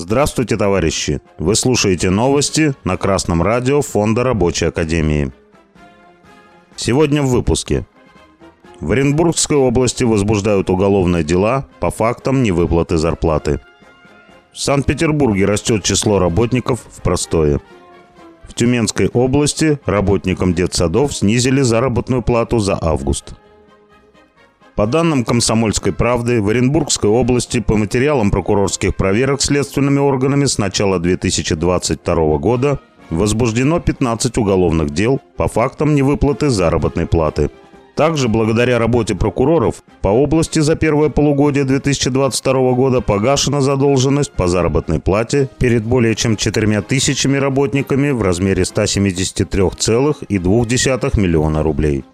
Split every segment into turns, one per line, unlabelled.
Здравствуйте, товарищи! Вы слушаете новости на Красном радио Фонда Рабочей Академии. Сегодня в выпуске. В Оренбургской области возбуждают уголовные дела по фактам невыплаты зарплаты. В Санкт-Петербурге растет число работников в простое. В Тюменской области работникам детсадов снизили заработную плату за август. По данным «Комсомольской правды», в Оренбургской области по материалам прокурорских проверок следственными органами с начала 2022 года возбуждено 15 уголовных дел по фактам невыплаты заработной платы. Также, благодаря работе прокуроров, по области за первое полугодие 2022 года погашена задолженность по заработной плате перед более чем 4 тысячами работниками в размере 173,2 миллиона рублей.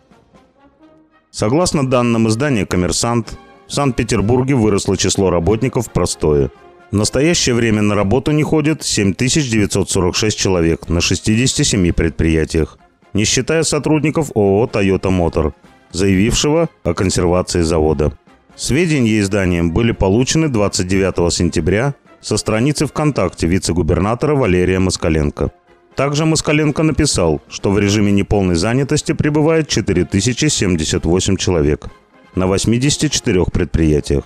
Согласно данным издания «Коммерсант», в Санкт-Петербурге выросло число работников простое. В настоящее время на работу не ходит 7946 человек на 67 предприятиях, не считая сотрудников ООО «Тойота Мотор», заявившего о консервации завода. Сведения изданием были получены 29 сентября со страницы ВКонтакте вице-губернатора Валерия Москаленко. Также Москаленко написал, что в режиме неполной занятости пребывает 4078 человек на 84 предприятиях.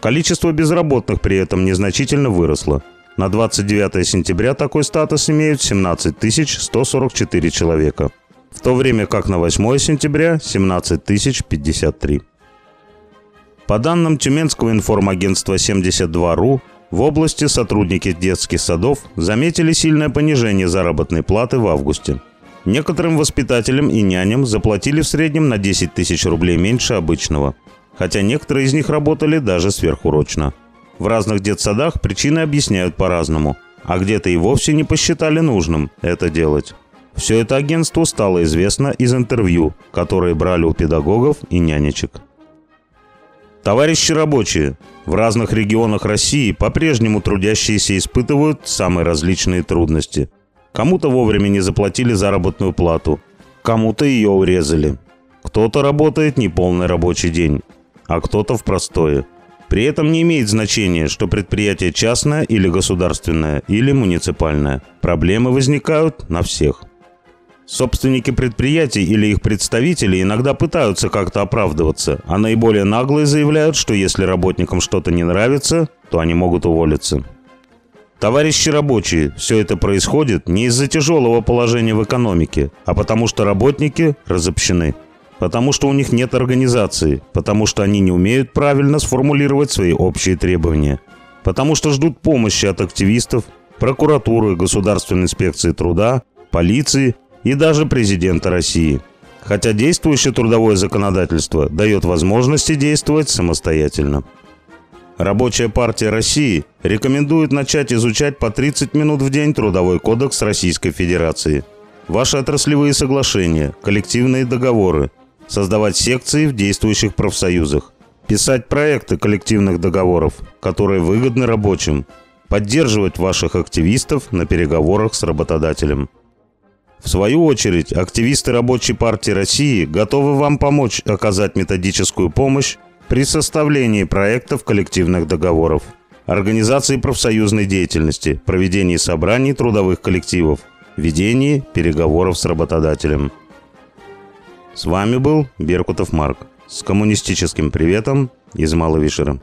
Количество безработных при этом незначительно выросло. На 29 сентября такой статус имеют 17 144 человека, в то время как на 8 сентября 17 053. По данным Тюменского информагентства 72.ru, в области сотрудники детских садов заметили сильное понижение заработной платы в августе. Некоторым воспитателям и няням заплатили в среднем на 10 тысяч рублей меньше обычного, хотя некоторые из них работали даже сверхурочно. В разных детсадах причины объясняют по-разному, а где-то и вовсе не посчитали нужным это делать. Все это агентству стало известно из интервью, которые брали у педагогов и нянечек. Товарищи рабочие, в разных регионах России по-прежнему трудящиеся испытывают самые различные трудности. Кому-то вовремя не заплатили заработную плату, кому-то ее урезали. Кто-то работает неполный рабочий день, а кто-то в простое. При этом не имеет значения, что предприятие частное или государственное, или муниципальное. Проблемы возникают на всех. Собственники предприятий или их представители иногда пытаются как-то оправдываться, а наиболее наглые заявляют, что если работникам что-то не нравится, то они могут уволиться. Товарищи рабочие, все это происходит не из-за тяжелого положения в экономике, а потому что работники разобщены. Потому что у них нет организации, потому что они не умеют правильно сформулировать свои общие требования, потому что ждут помощи от активистов, прокуратуры, Государственной инспекции труда, полиции и даже президента России. Хотя действующее трудовое законодательство дает возможности действовать самостоятельно. Рабочая партия России рекомендует начать изучать по 30 минут в день Трудовой кодекс Российской Федерации, ваши отраслевые соглашения, коллективные договоры, создавать секции в действующих профсоюзах, писать проекты коллективных договоров, которые выгодны рабочим, поддерживать ваших активистов на переговорах с работодателем. В свою очередь, активисты Рабочей партии России готовы вам помочь оказать методическую помощь при составлении проектов коллективных договоров, организации профсоюзной деятельности, проведении собраний трудовых коллективов, ведении переговоров с работодателем. С вами был Беркутов Марк с коммунистическим приветом из Маловишера.